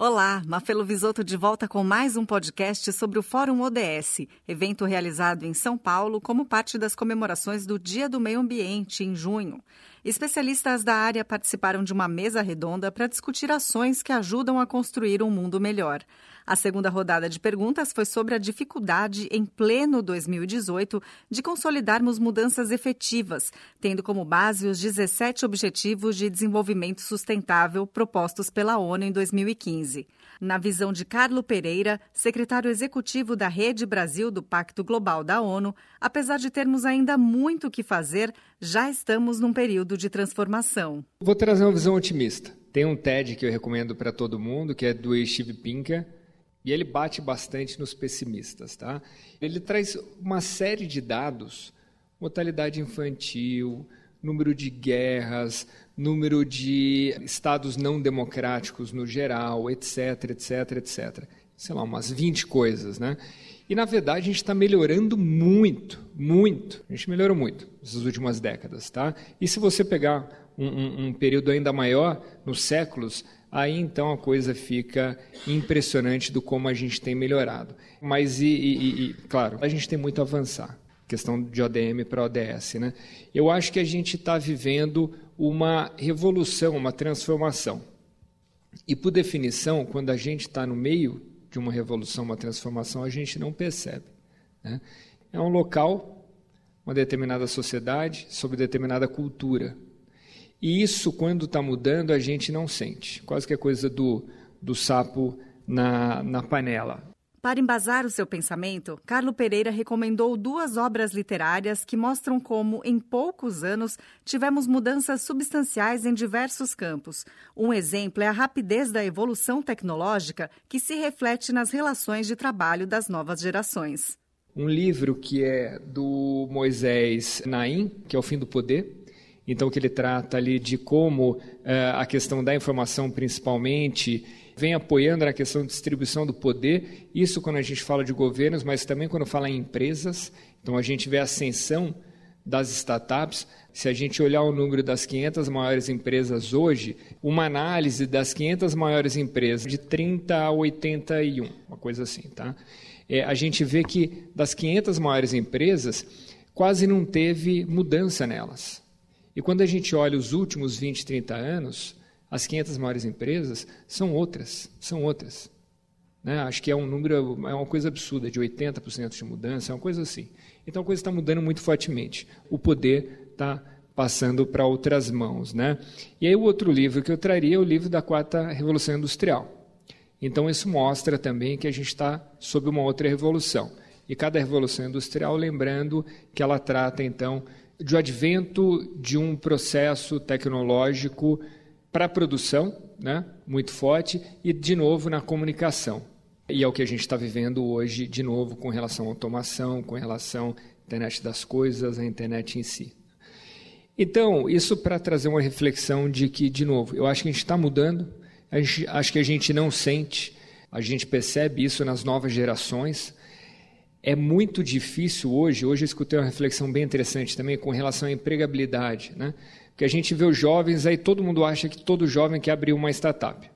Olá, Mafelo Visoto de volta com mais um podcast sobre o Fórum ODS, evento realizado em São Paulo como parte das comemorações do Dia do Meio Ambiente em junho. Especialistas da área participaram de uma mesa redonda para discutir ações que ajudam a construir um mundo melhor. A segunda rodada de perguntas foi sobre a dificuldade, em pleno 2018, de consolidarmos mudanças efetivas, tendo como base os 17 Objetivos de Desenvolvimento Sustentável propostos pela ONU em 2015. Na visão de Carlo Pereira, secretário executivo da Rede Brasil do Pacto Global da ONU, apesar de termos ainda muito o que fazer, já estamos num período de transformação. Vou trazer uma visão otimista. Tem um TED que eu recomendo para todo mundo, que é do Steve Pinker, e ele bate bastante nos pessimistas. Tá? Ele traz uma série de dados, mortalidade infantil, número de guerras, número de estados não democráticos no geral, etc, etc, etc. Sei lá, umas 20 coisas, né? E, na verdade, a gente está melhorando muito, muito. A gente melhorou muito nessas últimas décadas, tá? E se você pegar um, um, um período ainda maior, nos séculos, aí então a coisa fica impressionante do como a gente tem melhorado. Mas, e, e, e claro, a gente tem muito a avançar questão de ODM para ODS. Né? Eu acho que a gente está vivendo uma revolução, uma transformação. E, por definição, quando a gente está no meio de uma revolução, uma transformação, a gente não percebe. Né? É um local, uma determinada sociedade, sob determinada cultura. E isso, quando está mudando, a gente não sente. Quase que é coisa do, do sapo na, na panela. Para embasar o seu pensamento, Carlo Pereira recomendou duas obras literárias que mostram como, em poucos anos, tivemos mudanças substanciais em diversos campos. Um exemplo é a rapidez da evolução tecnológica que se reflete nas relações de trabalho das novas gerações. Um livro que é do Moisés Naim, que é O Fim do Poder, então que ele trata ali de como uh, a questão da informação, principalmente, vem apoiando na questão de distribuição do poder, isso quando a gente fala de governos, mas também quando fala em empresas. Então a gente vê a ascensão das startups. Se a gente olhar o número das 500 maiores empresas hoje, uma análise das 500 maiores empresas, de 30 a 81, uma coisa assim, tá? É, a gente vê que das 500 maiores empresas, quase não teve mudança nelas. E quando a gente olha os últimos 20, 30 anos, as 500 maiores empresas são outras, são outras. Né? Acho que é um número, é uma coisa absurda, de 80% de mudança, é uma coisa assim. Então a coisa está mudando muito fortemente. O poder está passando para outras mãos. Né? E aí o outro livro que eu traria é o livro da Quarta Revolução Industrial. Então isso mostra também que a gente está sob uma outra revolução. E cada revolução industrial, lembrando que ela trata então de advento de um processo tecnológico para a produção, né, muito forte, e de novo na comunicação. E é o que a gente está vivendo hoje, de novo, com relação à automação, com relação à internet das coisas, à internet em si. Então, isso para trazer uma reflexão de que, de novo, eu acho que a gente está mudando, gente, acho que a gente não sente, a gente percebe isso nas novas gerações. É muito difícil hoje, hoje eu escutei uma reflexão bem interessante também com relação à empregabilidade, né? que a gente vê os jovens, aí todo mundo acha que todo jovem quer abrir uma startup.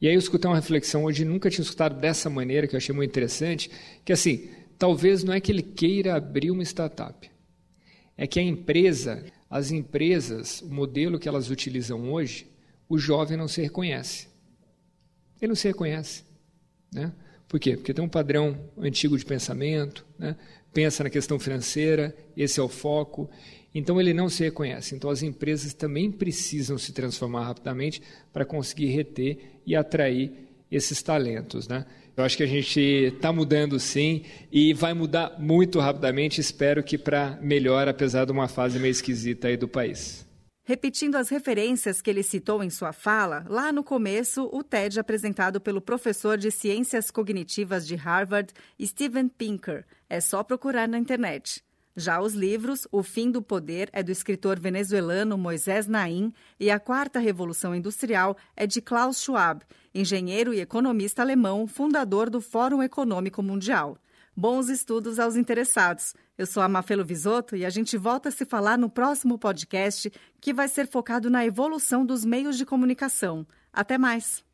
E aí eu escutei uma reflexão hoje, nunca tinha escutado dessa maneira, que eu achei muito interessante, que assim, talvez não é que ele queira abrir uma startup, é que a empresa, as empresas, o modelo que elas utilizam hoje, o jovem não se reconhece. Ele não se reconhece. Né? Por quê? Porque tem um padrão antigo de pensamento, né? pensa na questão financeira, esse é o foco, então ele não se reconhece. Então as empresas também precisam se transformar rapidamente para conseguir reter e atrair esses talentos, né? Eu acho que a gente está mudando sim e vai mudar muito rapidamente. Espero que para melhor, apesar de uma fase meio esquisita aí do país. Repetindo as referências que ele citou em sua fala, lá no começo, o TED apresentado pelo professor de Ciências Cognitivas de Harvard, Steven Pinker. É só procurar na internet. Já os livros O Fim do Poder é do escritor venezuelano Moisés Naim e A Quarta Revolução Industrial é de Klaus Schwab, engenheiro e economista alemão, fundador do Fórum Econômico Mundial. Bons estudos aos interessados. Eu sou a Mafelo Visoto e a gente volta a se falar no próximo podcast, que vai ser focado na evolução dos meios de comunicação. Até mais!